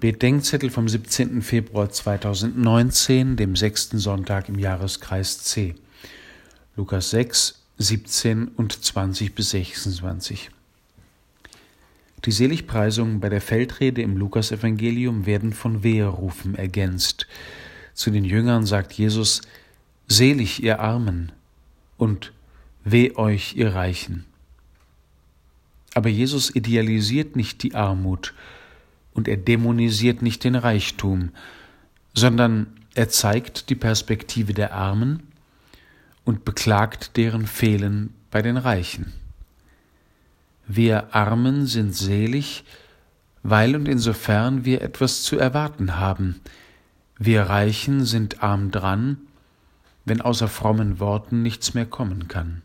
Bedenkzettel vom 17. Februar 2019, dem sechsten Sonntag im Jahreskreis C. Lukas 6, 17 und 20 bis 26. Die Seligpreisungen bei der Feldrede im Lukasevangelium werden von Weherufen ergänzt. Zu den Jüngern sagt Jesus, Selig ihr Armen und Weh euch ihr Reichen. Aber Jesus idealisiert nicht die Armut und er dämonisiert nicht den Reichtum, sondern er zeigt die Perspektive der Armen und beklagt deren Fehlen bei den Reichen. Wir Armen sind selig, weil und insofern wir etwas zu erwarten haben. Wir Reichen sind arm dran, wenn außer frommen Worten nichts mehr kommen kann.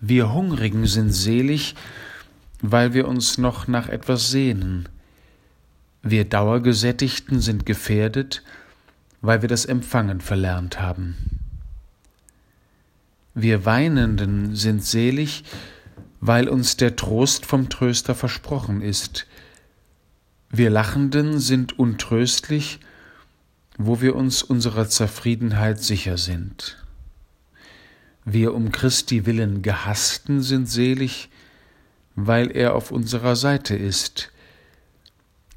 Wir Hungrigen sind selig, weil wir uns noch nach etwas sehnen. Wir Dauergesättigten sind gefährdet, weil wir das Empfangen verlernt haben. Wir Weinenden sind selig, weil uns der Trost vom Tröster versprochen ist. Wir Lachenden sind untröstlich, wo wir uns unserer Zufriedenheit sicher sind. Wir um Christi willen Gehassten sind selig, weil er auf unserer Seite ist.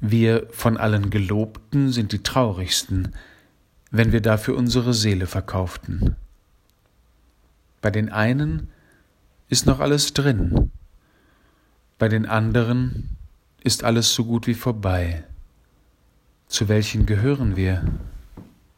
Wir von allen Gelobten sind die traurigsten, wenn wir dafür unsere Seele verkauften. Bei den einen ist noch alles drin, bei den anderen ist alles so gut wie vorbei. Zu welchen gehören wir?